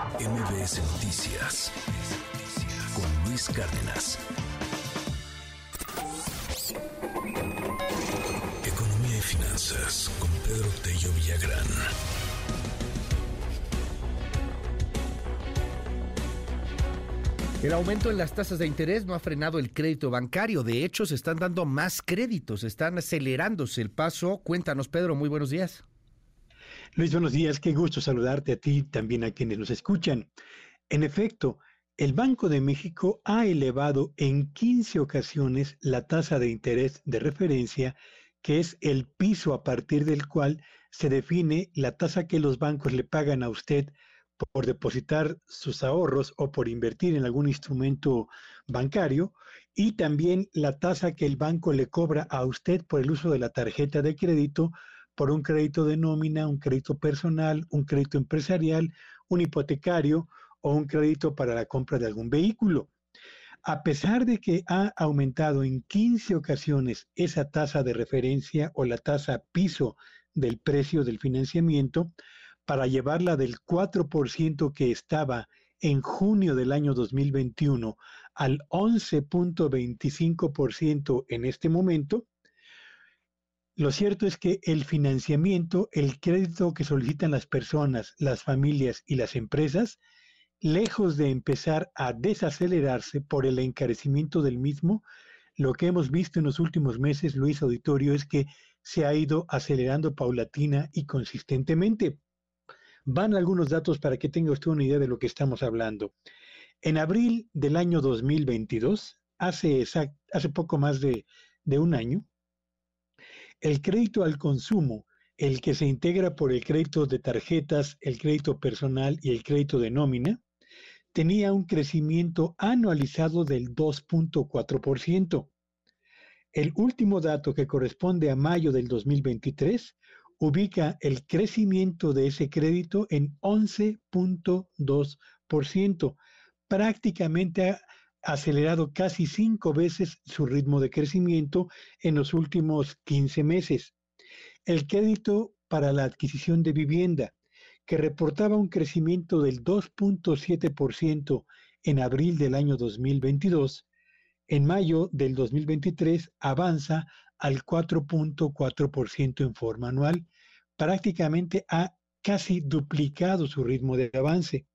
MBS Noticias con Luis Cárdenas. Economía y finanzas con Pedro Tello Villagrán. El aumento en las tasas de interés no ha frenado el crédito bancario. De hecho, se están dando más créditos, están acelerándose el paso. Cuéntanos, Pedro, muy buenos días. Luis, buenos días. Qué gusto saludarte a ti también a quienes nos escuchan. En efecto, el Banco de México ha elevado en 15 ocasiones la tasa de interés de referencia, que es el piso a partir del cual se define la tasa que los bancos le pagan a usted por depositar sus ahorros o por invertir en algún instrumento bancario y también la tasa que el banco le cobra a usted por el uso de la tarjeta de crédito por un crédito de nómina, un crédito personal, un crédito empresarial, un hipotecario o un crédito para la compra de algún vehículo. A pesar de que ha aumentado en 15 ocasiones esa tasa de referencia o la tasa piso del precio del financiamiento, para llevarla del 4% que estaba en junio del año 2021 al 11.25% en este momento, lo cierto es que el financiamiento, el crédito que solicitan las personas, las familias y las empresas, lejos de empezar a desacelerarse por el encarecimiento del mismo, lo que hemos visto en los últimos meses, Luis Auditorio, es que se ha ido acelerando paulatina y consistentemente. Van algunos datos para que tenga usted una idea de lo que estamos hablando. En abril del año 2022, hace, hace poco más de, de un año, el crédito al consumo, el que se integra por el crédito de tarjetas, el crédito personal y el crédito de nómina, tenía un crecimiento anualizado del 2.4%. El último dato que corresponde a mayo del 2023 ubica el crecimiento de ese crédito en 11.2%, prácticamente acelerado casi cinco veces su ritmo de crecimiento en los últimos 15 meses. El crédito para la adquisición de vivienda, que reportaba un crecimiento del 2.7% en abril del año 2022, en mayo del 2023 avanza al 4.4% en forma anual, prácticamente ha casi duplicado su ritmo de avance.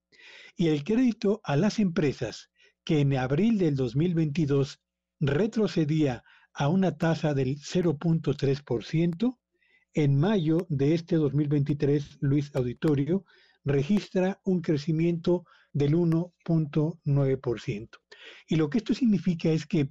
Y el crédito a las empresas, que en abril del 2022 retrocedía a una tasa del 0.3%, en mayo de este 2023, Luis Auditorio registra un crecimiento del 1.9%. Y lo que esto significa es que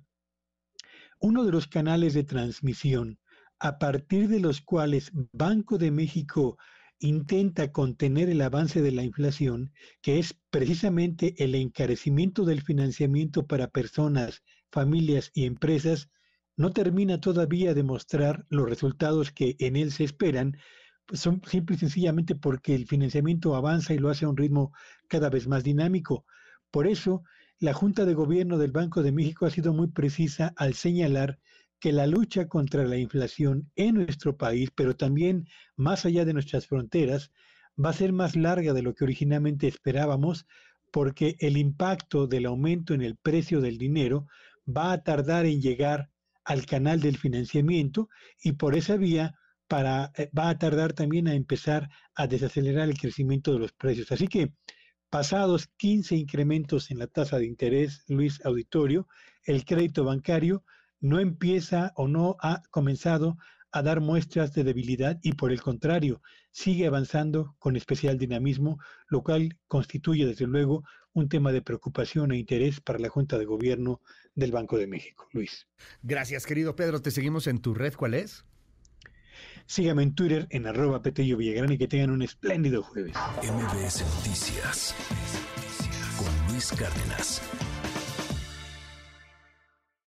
uno de los canales de transmisión a partir de los cuales Banco de México intenta contener el avance de la inflación, que es precisamente el encarecimiento del financiamiento para personas, familias y empresas, no termina todavía de mostrar los resultados que en él se esperan, pues son simple y sencillamente porque el financiamiento avanza y lo hace a un ritmo cada vez más dinámico. Por eso, la Junta de Gobierno del Banco de México ha sido muy precisa al señalar que la lucha contra la inflación en nuestro país, pero también más allá de nuestras fronteras, va a ser más larga de lo que originalmente esperábamos, porque el impacto del aumento en el precio del dinero va a tardar en llegar al canal del financiamiento y por esa vía para, eh, va a tardar también a empezar a desacelerar el crecimiento de los precios. Así que pasados 15 incrementos en la tasa de interés, Luis Auditorio, el crédito bancario no empieza o no ha comenzado a dar muestras de debilidad y por el contrario, sigue avanzando con especial dinamismo, lo cual constituye desde luego un tema de preocupación e interés para la Junta de Gobierno del Banco de México. Luis. Gracias, querido Pedro. Te seguimos en tu red. ¿Cuál es? Sígame en Twitter en arroba Petello Villagrán y que tengan un espléndido jueves. MBS Noticias con Luis Cárdenas.